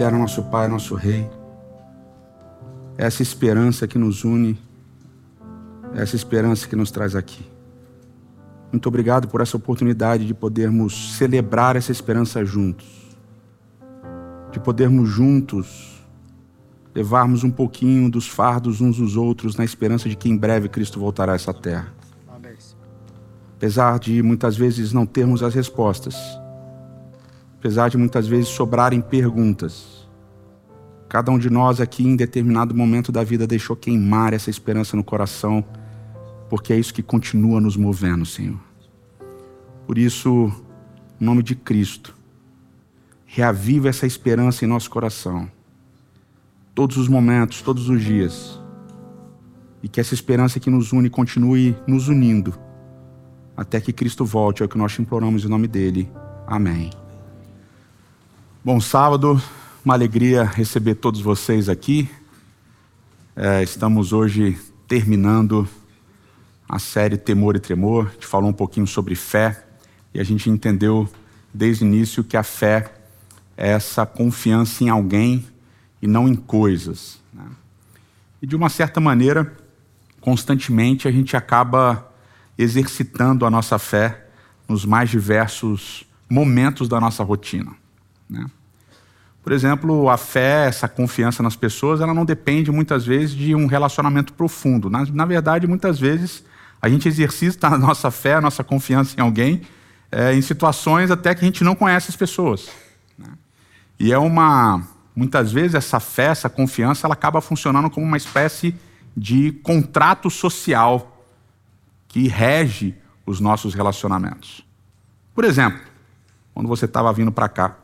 eterno, nosso Pai, nosso Rei. Essa esperança que nos une, essa esperança que nos traz aqui. Muito obrigado por essa oportunidade de podermos celebrar essa esperança juntos. De podermos juntos levarmos um pouquinho dos fardos uns dos outros na esperança de que em breve Cristo voltará a essa terra. Apesar de muitas vezes não termos as respostas, apesar de muitas vezes sobrarem perguntas, cada um de nós aqui em determinado momento da vida deixou queimar essa esperança no coração porque é isso que continua nos movendo, Senhor. Por isso, em nome de Cristo, reaviva essa esperança em nosso coração, todos os momentos, todos os dias, e que essa esperança que nos une continue nos unindo, até que Cristo volte, é o que nós te imploramos em nome dele. Amém. Bom sábado, uma alegria receber todos vocês aqui. É, estamos hoje terminando a série Temor e Tremor. A gente falou um pouquinho sobre fé e a gente entendeu desde o início que a fé é essa confiança em alguém e não em coisas. Né? E de uma certa maneira, constantemente a gente acaba exercitando a nossa fé nos mais diversos momentos da nossa rotina. Né? Por exemplo, a fé, essa confiança nas pessoas, ela não depende muitas vezes de um relacionamento profundo. Na, na verdade, muitas vezes a gente exercita a nossa fé, a nossa confiança em alguém, é, em situações até que a gente não conhece as pessoas. Né? E é uma. Muitas vezes essa fé, essa confiança, ela acaba funcionando como uma espécie de contrato social que rege os nossos relacionamentos. Por exemplo, quando você estava vindo para cá,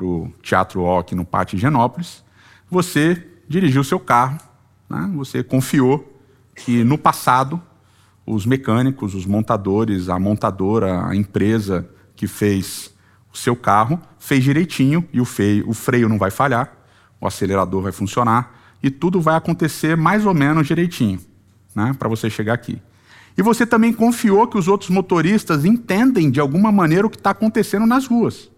para o Teatro O no Pátio Genópolis, você dirigiu seu carro, né? você confiou que no passado os mecânicos, os montadores, a montadora, a empresa que fez o seu carro, fez direitinho e o, o freio não vai falhar, o acelerador vai funcionar e tudo vai acontecer mais ou menos direitinho né, para você chegar aqui. E você também confiou que os outros motoristas entendem de alguma maneira o que está acontecendo nas ruas.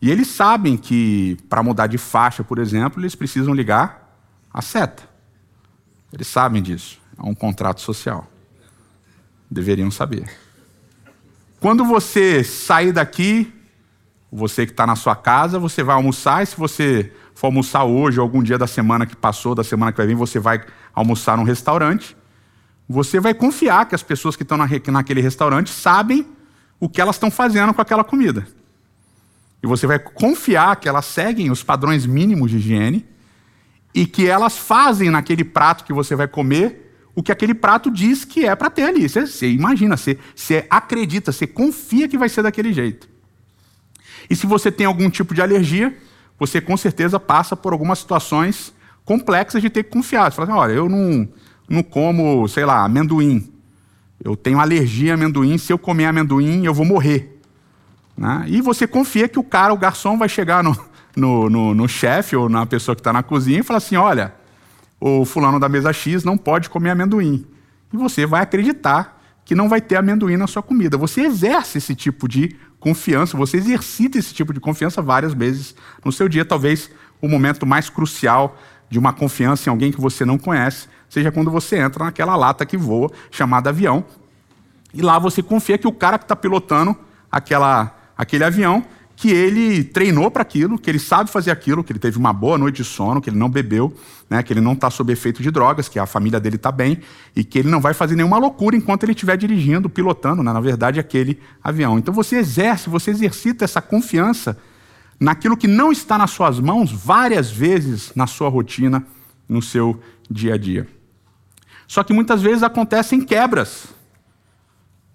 E eles sabem que para mudar de faixa, por exemplo, eles precisam ligar a seta. Eles sabem disso. É um contrato social. Deveriam saber. Quando você sair daqui, você que está na sua casa, você vai almoçar, e se você for almoçar hoje ou algum dia da semana que passou, da semana que vai vir, você vai almoçar num restaurante, você vai confiar que as pessoas que estão naquele restaurante sabem o que elas estão fazendo com aquela comida. E você vai confiar que elas seguem os padrões mínimos de higiene e que elas fazem naquele prato que você vai comer o que aquele prato diz que é para ter ali. Você, você imagina, você, você acredita, você confia que vai ser daquele jeito. E se você tem algum tipo de alergia, você com certeza passa por algumas situações complexas de ter que confiar. Você fala assim, olha, eu não, não como, sei lá, amendoim. Eu tenho alergia a amendoim, se eu comer amendoim, eu vou morrer. Né? E você confia que o cara, o garçom, vai chegar no, no, no, no chefe ou na pessoa que está na cozinha e falar assim: olha, o fulano da mesa X não pode comer amendoim. E você vai acreditar que não vai ter amendoim na sua comida. Você exerce esse tipo de confiança, você exercita esse tipo de confiança várias vezes no seu dia. Talvez o momento mais crucial de uma confiança em alguém que você não conhece seja quando você entra naquela lata que voa, chamada avião, e lá você confia que o cara que está pilotando aquela, aquele avião que ele treinou para aquilo, que ele sabe fazer aquilo, que ele teve uma boa noite de sono, que ele não bebeu, né, que ele não está sob efeito de drogas, que a família dele está bem e que ele não vai fazer nenhuma loucura enquanto ele estiver dirigindo, pilotando, né, na verdade, aquele avião. Então você exerce, você exercita essa confiança naquilo que não está nas suas mãos várias vezes na sua rotina, no seu dia a dia. Só que muitas vezes acontecem quebras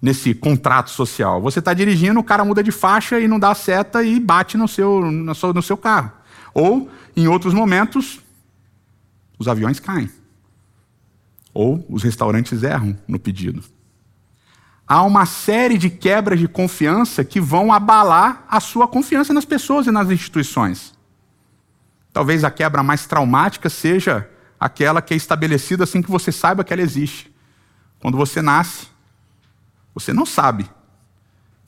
nesse contrato social. Você está dirigindo, o cara muda de faixa e não dá seta e bate no seu, no seu, no seu carro. Ou, em outros momentos, os aviões caem. Ou os restaurantes erram no pedido. Há uma série de quebras de confiança que vão abalar a sua confiança nas pessoas e nas instituições. Talvez a quebra mais traumática seja aquela que é estabelecida assim que você saiba que ela existe. Quando você nasce, você não sabe.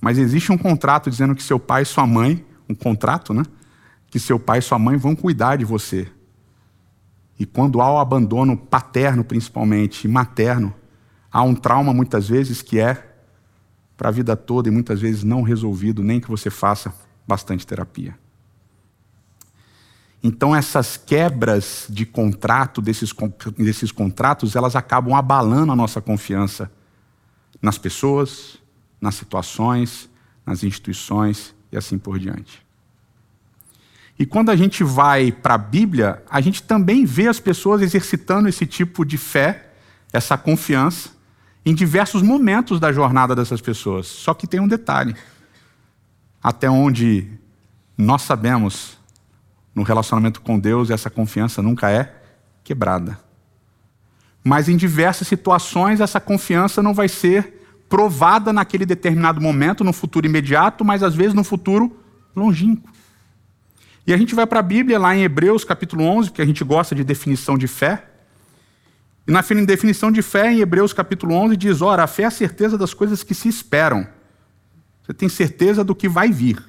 Mas existe um contrato dizendo que seu pai e sua mãe, um contrato, né? que seu pai e sua mãe vão cuidar de você. E quando há o abandono paterno, principalmente, e materno, há um trauma muitas vezes que é para a vida toda e muitas vezes não resolvido, nem que você faça bastante terapia. Então, essas quebras de contrato, desses, desses contratos, elas acabam abalando a nossa confiança nas pessoas, nas situações, nas instituições e assim por diante. E quando a gente vai para a Bíblia, a gente também vê as pessoas exercitando esse tipo de fé, essa confiança, em diversos momentos da jornada dessas pessoas. Só que tem um detalhe. Até onde nós sabemos, no relacionamento com Deus, essa confiança nunca é quebrada. Mas em diversas situações, essa confiança não vai ser provada naquele determinado momento, no futuro imediato, mas às vezes no futuro longínquo. E a gente vai para a Bíblia, lá em Hebreus capítulo 11, porque a gente gosta de definição de fé. E na definição de fé, em Hebreus capítulo 11, diz: Ora, a fé é a certeza das coisas que se esperam. Você tem certeza do que vai vir.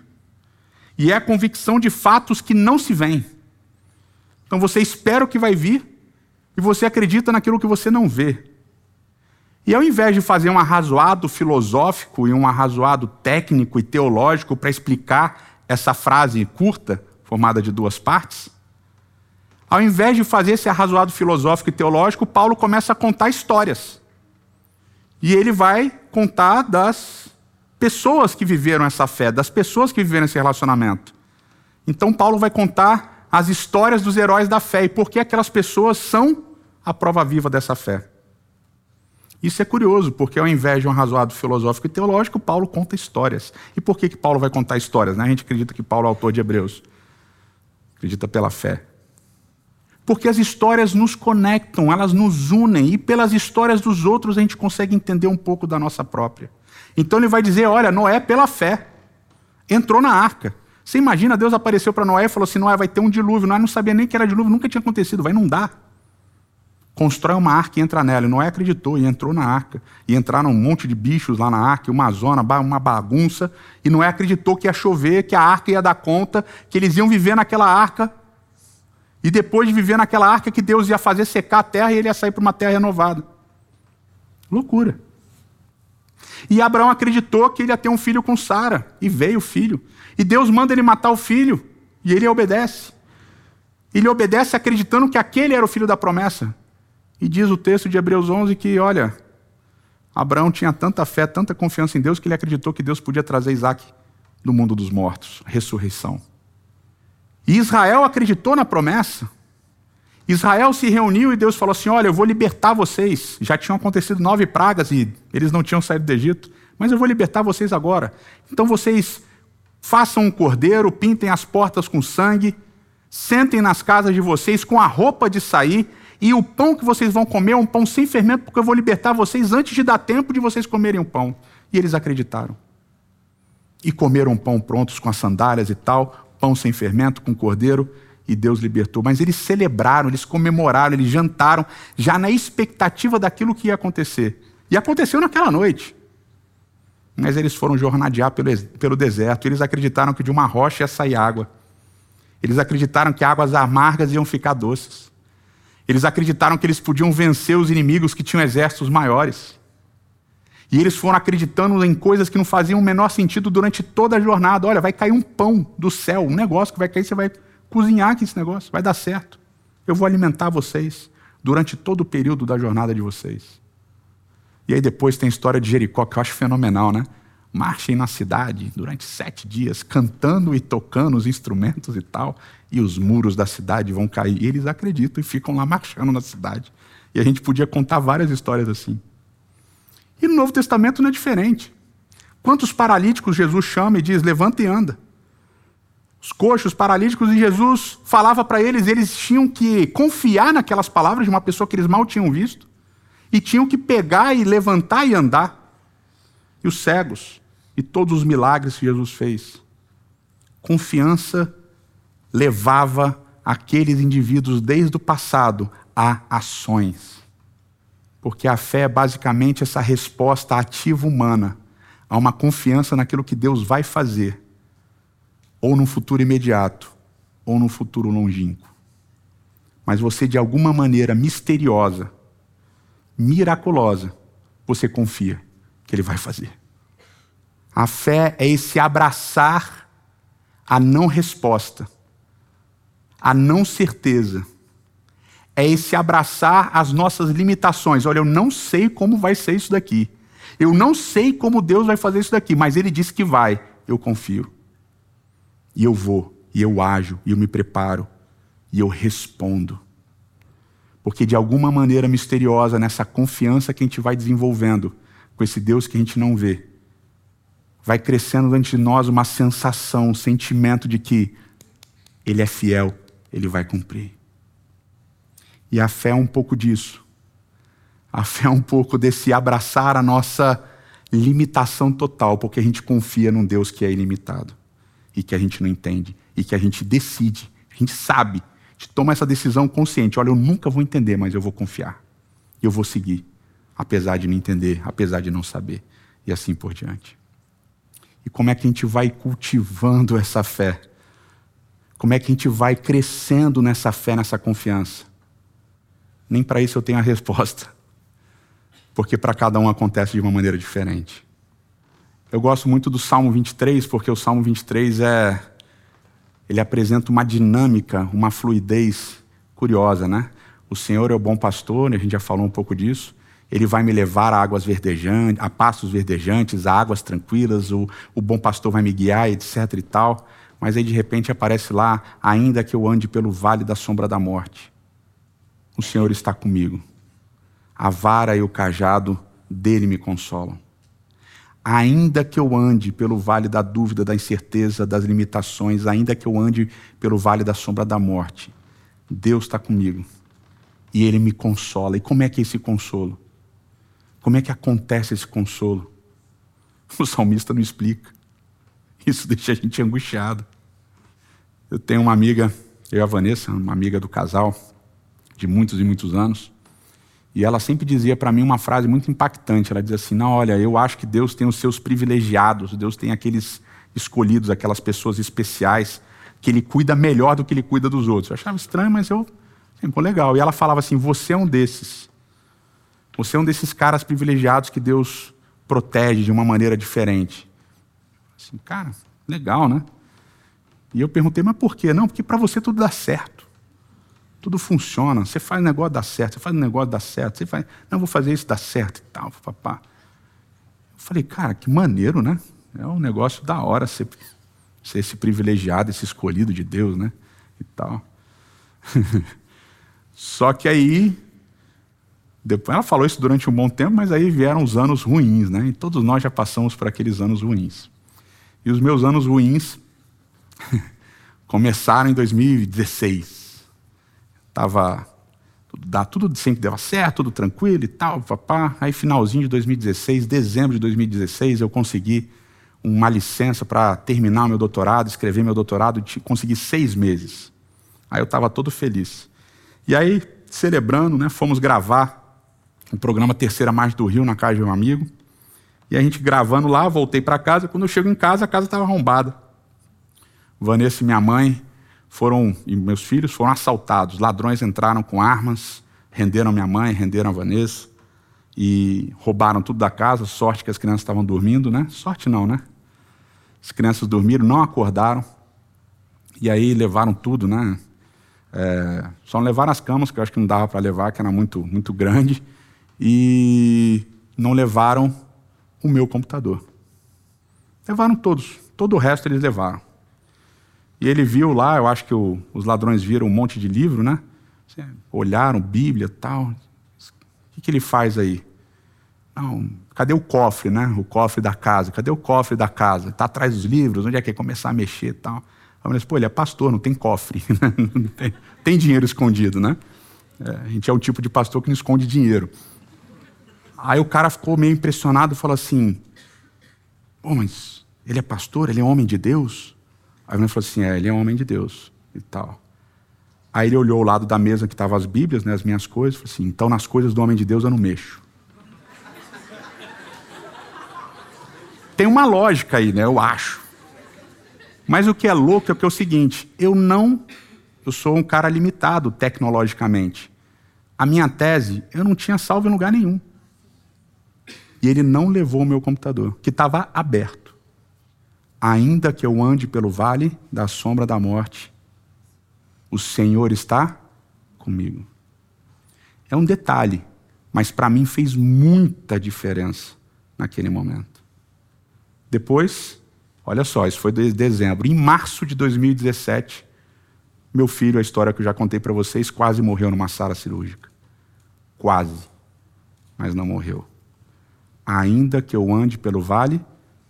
E é a convicção de fatos que não se veem. Então você espera o que vai vir e você acredita naquilo que você não vê. E ao invés de fazer um arrazoado filosófico e um arrazoado técnico e teológico para explicar essa frase curta, formada de duas partes, ao invés de fazer esse arrazoado filosófico e teológico, Paulo começa a contar histórias. E ele vai contar das pessoas que viveram essa fé, das pessoas que viveram esse relacionamento. Então, Paulo vai contar as histórias dos heróis da fé e por que aquelas pessoas são a prova viva dessa fé. Isso é curioso, porque ao invés de um arrazoado filosófico e teológico, Paulo conta histórias. E por que, que Paulo vai contar histórias? Né? A gente acredita que Paulo é autor de Hebreus. Acredita pela fé. Porque as histórias nos conectam, elas nos unem, e pelas histórias dos outros a gente consegue entender um pouco da nossa própria. Então ele vai dizer: olha, Noé, pela fé, entrou na arca. Você imagina, Deus apareceu para Noé e falou assim: Noé, vai ter um dilúvio. Noé não sabia nem que era dilúvio, nunca tinha acontecido, vai inundar. Constrói uma arca e entra nela. E Noé acreditou e entrou na arca. E entraram um monte de bichos lá na arca, uma zona, uma bagunça. E Noé acreditou que ia chover, que a arca ia dar conta, que eles iam viver naquela arca. E depois de viver naquela arca, que Deus ia fazer secar a terra e ele ia sair para uma terra renovada. Loucura. E Abraão acreditou que ele ia ter um filho com Sara. E veio o filho. E Deus manda ele matar o filho. E ele obedece. Ele obedece acreditando que aquele era o filho da promessa. E diz o texto de Hebreus 11 que, olha, Abraão tinha tanta fé, tanta confiança em Deus, que ele acreditou que Deus podia trazer Isaac do mundo dos mortos, ressurreição. E Israel acreditou na promessa. Israel se reuniu e Deus falou assim: Olha, eu vou libertar vocês. Já tinham acontecido nove pragas e eles não tinham saído do Egito, mas eu vou libertar vocês agora. Então vocês façam um cordeiro, pintem as portas com sangue, sentem nas casas de vocês com a roupa de sair e o pão que vocês vão comer é um pão sem fermento, porque eu vou libertar vocês antes de dar tempo de vocês comerem o pão. E eles acreditaram. E comeram pão prontos com as sandálias e tal, pão sem fermento, com cordeiro, e Deus libertou. Mas eles celebraram, eles comemoraram, eles jantaram, já na expectativa daquilo que ia acontecer. E aconteceu naquela noite. Mas eles foram jornadear pelo, pelo deserto, eles acreditaram que de uma rocha ia sair água. Eles acreditaram que águas amargas iam ficar doces. Eles acreditaram que eles podiam vencer os inimigos que tinham exércitos maiores. E eles foram acreditando em coisas que não faziam o menor sentido durante toda a jornada. Olha, vai cair um pão do céu, um negócio que vai cair, você vai cozinhar aqui esse negócio, vai dar certo. Eu vou alimentar vocês durante todo o período da jornada de vocês. E aí depois tem a história de Jericó, que eu acho fenomenal, né? Marchem na cidade durante sete dias, cantando e tocando os instrumentos e tal e os muros da cidade vão cair. E eles acreditam e ficam lá marchando na cidade. E a gente podia contar várias histórias assim. E no Novo Testamento não é diferente. Quantos paralíticos Jesus chama e diz: levanta e anda? Os coxos, paralíticos, e Jesus falava para eles, eles tinham que confiar naquelas palavras de uma pessoa que eles mal tinham visto, e tinham que pegar e levantar e andar. E os cegos, e todos os milagres que Jesus fez. Confiança levava aqueles indivíduos desde o passado a ações. Porque a fé é basicamente essa resposta ativa humana a uma confiança naquilo que Deus vai fazer, ou no futuro imediato, ou no futuro longínquo. Mas você, de alguma maneira misteriosa, miraculosa, você confia que Ele vai fazer. A fé é esse abraçar a não resposta, a não certeza. É esse abraçar as nossas limitações. Olha, eu não sei como vai ser isso daqui. Eu não sei como Deus vai fazer isso daqui, mas Ele disse que vai. Eu confio. E eu vou, e eu ajo, e eu me preparo, e eu respondo. Porque de alguma maneira misteriosa, nessa confiança que a gente vai desenvolvendo com esse Deus que a gente não vê, vai crescendo dentro de nós uma sensação, um sentimento de que Ele é fiel, Ele vai cumprir. E a fé é um pouco disso. A fé é um pouco desse abraçar a nossa limitação total, porque a gente confia num Deus que é ilimitado e que a gente não entende e que a gente decide, a gente sabe, a gente toma essa decisão consciente. Olha, eu nunca vou entender, mas eu vou confiar. Eu vou seguir, apesar de não entender, apesar de não saber, e assim por diante. E como é que a gente vai cultivando essa fé? Como é que a gente vai crescendo nessa fé, nessa confiança? Nem para isso eu tenho a resposta. Porque para cada um acontece de uma maneira diferente. Eu gosto muito do Salmo 23, porque o Salmo 23 é ele apresenta uma dinâmica, uma fluidez curiosa, né? O Senhor é o bom pastor, a gente já falou um pouco disso. Ele vai me levar a águas verdejantes, a pastos verdejantes, a águas tranquilas, o, o bom pastor vai me guiar, etc e tal. Mas aí de repente aparece lá, ainda que eu ande pelo vale da sombra da morte, o Senhor está comigo. A vara e o cajado dele me consolam. Ainda que eu ande pelo vale da dúvida, da incerteza, das limitações, ainda que eu ande pelo vale da sombra da morte, Deus está comigo. E Ele me consola. E como é que é esse consolo? Como é que acontece esse consolo? O salmista não explica. Isso deixa a gente angustiado. Eu tenho uma amiga, eu e a Vanessa, uma amiga do casal, de muitos e muitos anos, e ela sempre dizia para mim uma frase muito impactante. Ela dizia assim: Não, olha, eu acho que Deus tem os seus privilegiados, Deus tem aqueles escolhidos, aquelas pessoas especiais, que Ele cuida melhor do que Ele cuida dos outros. Eu achava estranho, mas eu. Pô, legal. E ela falava assim: Você é um desses. Você é um desses caras privilegiados que Deus protege de uma maneira diferente. Assim, cara, legal, né? E eu perguntei, mas por quê? Não, porque para você tudo dá certo. Tudo funciona. Você faz o negócio dar certo, você faz o negócio dar certo, você faz, não, vou fazer isso dar certo e tal, papá. Eu falei, cara, que maneiro, né? É um negócio da hora ser, ser esse privilegiado, esse escolhido de Deus, né? E tal. Só que aí depois, ela falou isso durante um bom tempo, mas aí vieram os anos ruins, né? E todos nós já passamos por aqueles anos ruins. E os meus anos ruins começaram em 2016. Tava dá tudo sempre dava certo, tudo tranquilo e tal, papá. Aí finalzinho de 2016, dezembro de 2016, eu consegui uma licença para terminar o meu doutorado, escrever meu doutorado, consegui seis meses. Aí eu estava todo feliz. E aí, celebrando, né, fomos gravar o programa Terceira Margem do Rio, na casa de um amigo. E a gente gravando lá, voltei para casa. Quando eu chego em casa, a casa estava arrombada. Vanessa minha mãe foram, e meus filhos foram assaltados. Ladrões entraram com armas, renderam minha mãe, renderam a Vanessa e roubaram tudo da casa. Sorte que as crianças estavam dormindo, né? Sorte não, né? As crianças dormiram, não acordaram. E aí levaram tudo, né? É, só levaram as camas, que eu acho que não dava para levar, que era muito, muito grande e não levaram o meu computador. Levaram todos, todo o resto eles levaram. E ele viu lá, eu acho que o, os ladrões viram um monte de livro, né? Olharam, Bíblia tal. O que, que ele faz aí? Não, cadê o cofre, né? O cofre da casa. Cadê o cofre da casa? Está atrás dos livros, onde é que é começar a mexer e tal. Eu falei, pô, ele é pastor, não tem cofre. Tem, tem dinheiro escondido, né? É, a gente é o tipo de pastor que não esconde dinheiro. Aí o cara ficou meio impressionado e falou assim: Pô, mas ele é pastor, ele é homem de Deus? Aí ele falou assim: É, ele é homem de Deus e tal. Aí ele olhou o lado da mesa que estavam as Bíblias, né, as minhas coisas, falou assim: Então nas coisas do homem de Deus eu não mexo. Tem uma lógica aí, né? Eu acho. Mas o que é louco é que é o seguinte: eu não. Eu sou um cara limitado tecnologicamente. A minha tese eu não tinha salvo em lugar nenhum. E ele não levou o meu computador, que estava aberto. Ainda que eu ande pelo vale da sombra da morte, o Senhor está comigo. É um detalhe, mas para mim fez muita diferença naquele momento. Depois, olha só, isso foi de dezembro. Em março de 2017, meu filho, a história que eu já contei para vocês, quase morreu numa sala cirúrgica. Quase. Mas não morreu. Ainda que eu ande pelo vale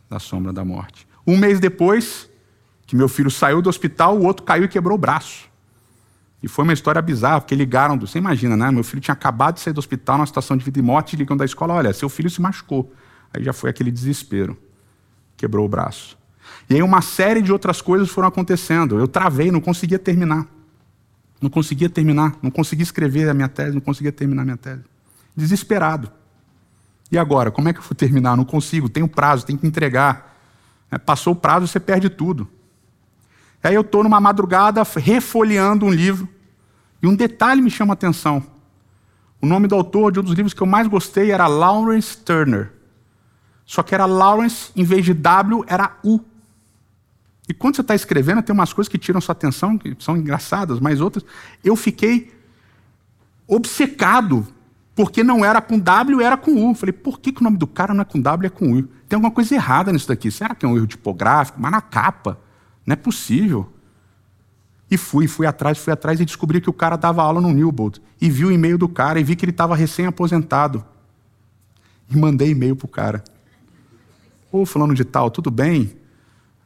da sombra da morte. Um mês depois, que meu filho saiu do hospital, o outro caiu e quebrou o braço. E foi uma história bizarra, porque ligaram, você imagina, né? Meu filho tinha acabado de sair do hospital, numa situação de vida e morte, ligam da escola, olha, seu filho se machucou. Aí já foi aquele desespero. Quebrou o braço. E aí uma série de outras coisas foram acontecendo. Eu travei, não conseguia terminar. Não conseguia terminar, não conseguia escrever a minha tese, não conseguia terminar a minha tese. Desesperado. E agora, como é que eu vou terminar? Não consigo, tenho prazo, tenho que entregar. É, passou o prazo, você perde tudo. Aí eu estou numa madrugada refolheando um livro, e um detalhe me chama a atenção. O nome do autor de um dos livros que eu mais gostei era Lawrence Turner. Só que era Lawrence, em vez de W, era U. E quando você está escrevendo, tem umas coisas que tiram sua atenção, que são engraçadas, mas outras. Eu fiquei obcecado, porque não era com W, era com U. Falei, por que, que o nome do cara não é com W, é com U? Tem alguma coisa errada nisso daqui. Será que é um erro tipográfico? Mas na capa. Não é possível. E fui, fui atrás, fui atrás e descobri que o cara dava aula no Newbold. E vi o e-mail do cara e vi que ele estava recém-aposentado. E mandei e-mail para o cara. Ô, falando de tal, tudo bem?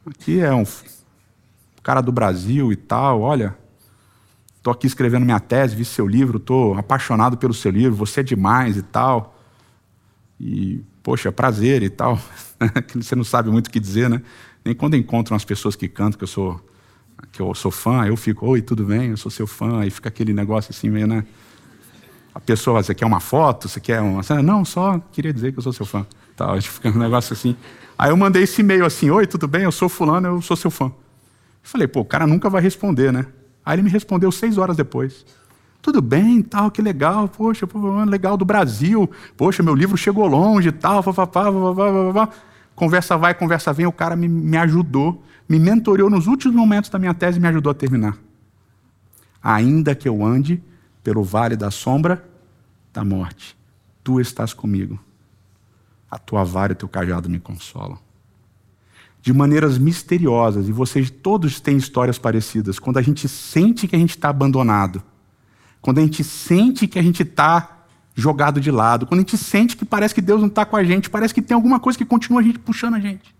Aqui é um cara do Brasil e tal, olha. Estou aqui escrevendo minha tese, vi seu livro, estou apaixonado pelo seu livro, você é demais e tal. E, poxa, prazer e tal. você não sabe muito o que dizer, né? Nem quando encontro umas pessoas que cantam, que eu sou que eu sou fã, eu fico, oi, tudo bem? Eu sou seu fã, e fica aquele negócio assim meio, né? A pessoa, você quer uma foto? Você quer uma. Não, só queria dizer que eu sou seu fã. Tá, fica um negócio assim. Aí eu mandei esse e-mail assim: Oi, tudo bem? Eu sou Fulano, eu sou seu fã. Eu falei, pô, o cara nunca vai responder, né? Aí ele me respondeu seis horas depois. Tudo bem, tal, que legal, poxa, legal do Brasil, poxa, meu livro chegou longe tal, papapá, papapá, Conversa vai, conversa vem, o cara me, me ajudou, me mentoreou nos últimos momentos da minha tese e me ajudou a terminar. Ainda que eu ande pelo vale da sombra da morte, tu estás comigo a tua vara e o teu cajado me consolam. De maneiras misteriosas, e vocês todos têm histórias parecidas, quando a gente sente que a gente está abandonado, quando a gente sente que a gente está jogado de lado, quando a gente sente que parece que Deus não está com a gente, parece que tem alguma coisa que continua a gente puxando a gente.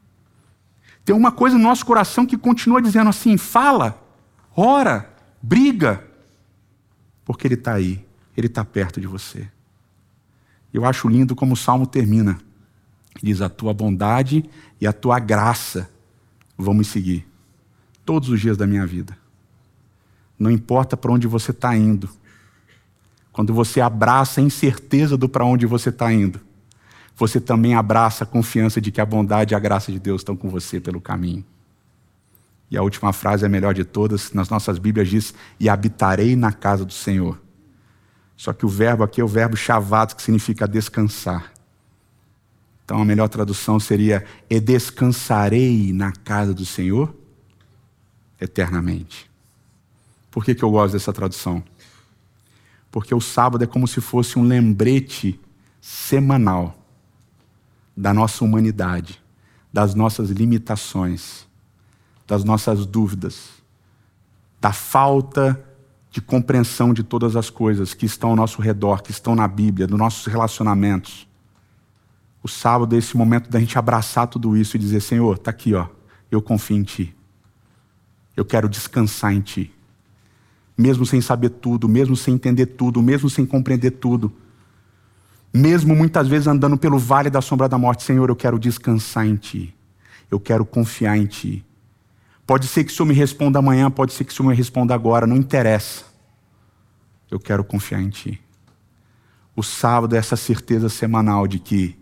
Tem uma coisa no nosso coração que continua dizendo assim: fala, ora, briga, porque Ele está aí, Ele está perto de você. Eu acho lindo como o salmo termina. Diz: A tua bondade e a tua graça vão me seguir todos os dias da minha vida. Não importa para onde você está indo. Quando você abraça a incerteza do para onde você está indo, você também abraça a confiança de que a bondade e a graça de Deus estão com você pelo caminho. E a última frase é a melhor de todas, nas nossas Bíblias diz: E habitarei na casa do Senhor. Só que o verbo aqui é o verbo chavato, que significa descansar. Então a melhor tradução seria: E descansarei na casa do Senhor eternamente. Por que, que eu gosto dessa tradução? Porque o sábado é como se fosse um lembrete semanal da nossa humanidade, das nossas limitações, das nossas dúvidas, da falta de compreensão de todas as coisas que estão ao nosso redor, que estão na Bíblia, dos nossos relacionamentos o sábado é esse momento da gente abraçar tudo isso e dizer: Senhor, está aqui, ó, eu confio em Ti. Eu quero descansar em Ti. Mesmo sem saber tudo, mesmo sem entender tudo, mesmo sem compreender tudo, mesmo muitas vezes andando pelo vale da sombra da morte, Senhor, eu quero descansar em Ti. Eu quero confiar em Ti. Pode ser que o Senhor me responda amanhã, pode ser que o Senhor me responda agora, não interessa. Eu quero confiar em Ti. O sábado é essa certeza semanal de que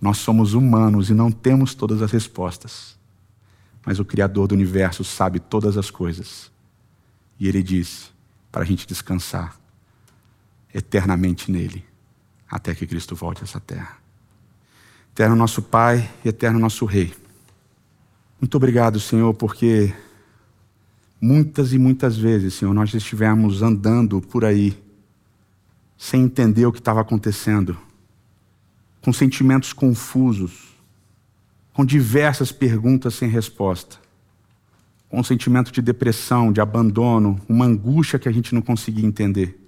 nós somos humanos e não temos todas as respostas. mas o Criador do universo sabe todas as coisas. E Ele disse para a gente descansar eternamente nele, até que Cristo volte a essa terra. Eterno nosso Pai e eterno nosso Rei. Muito obrigado, Senhor, porque muitas e muitas vezes, Senhor, nós estivemos andando por aí sem entender o que estava acontecendo, com sentimentos confusos, com diversas perguntas sem resposta, com um sentimento de depressão, de abandono, uma angústia que a gente não conseguia entender.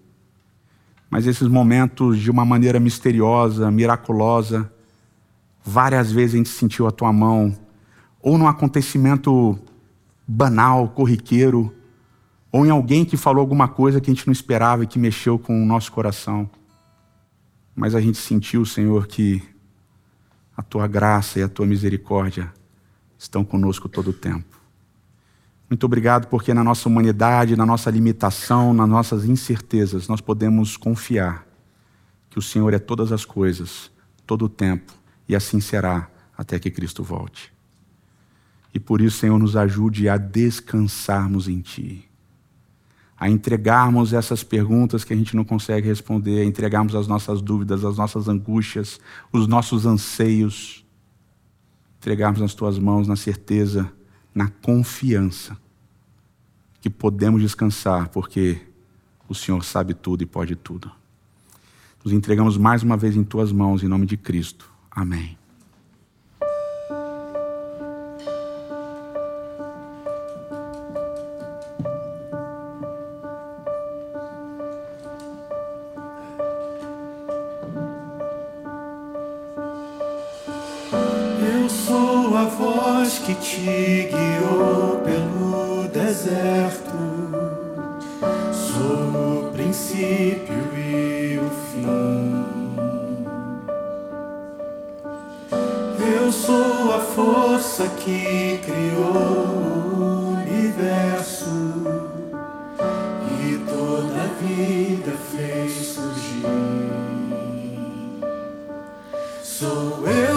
Mas esses momentos, de uma maneira misteriosa, miraculosa, várias vezes a gente sentiu a tua mão, ou num acontecimento banal, corriqueiro, ou em alguém que falou alguma coisa que a gente não esperava e que mexeu com o nosso coração. Mas a gente sentiu, Senhor, que a tua graça e a tua misericórdia estão conosco todo o tempo. Muito obrigado porque na nossa humanidade, na nossa limitação, nas nossas incertezas, nós podemos confiar que o Senhor é todas as coisas, todo o tempo, e assim será até que Cristo volte. E por isso, Senhor, nos ajude a descansarmos em Ti, a entregarmos essas perguntas que a gente não consegue responder, a entregarmos as nossas dúvidas, as nossas angústias, os nossos anseios, entregarmos nas Tuas mãos na certeza, na confiança que podemos descansar, porque o Senhor sabe tudo e pode tudo. Nos entregamos mais uma vez em Tuas mãos, em nome de Cristo. Amém. sou a força que criou o universo e toda a vida fez surgir. Sou eu.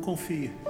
confia.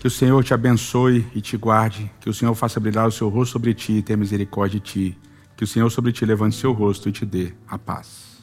Que o Senhor te abençoe e te guarde. Que o Senhor faça brilhar o seu rosto sobre ti e tenha misericórdia de ti. Que o Senhor sobre ti levante seu rosto e te dê a paz.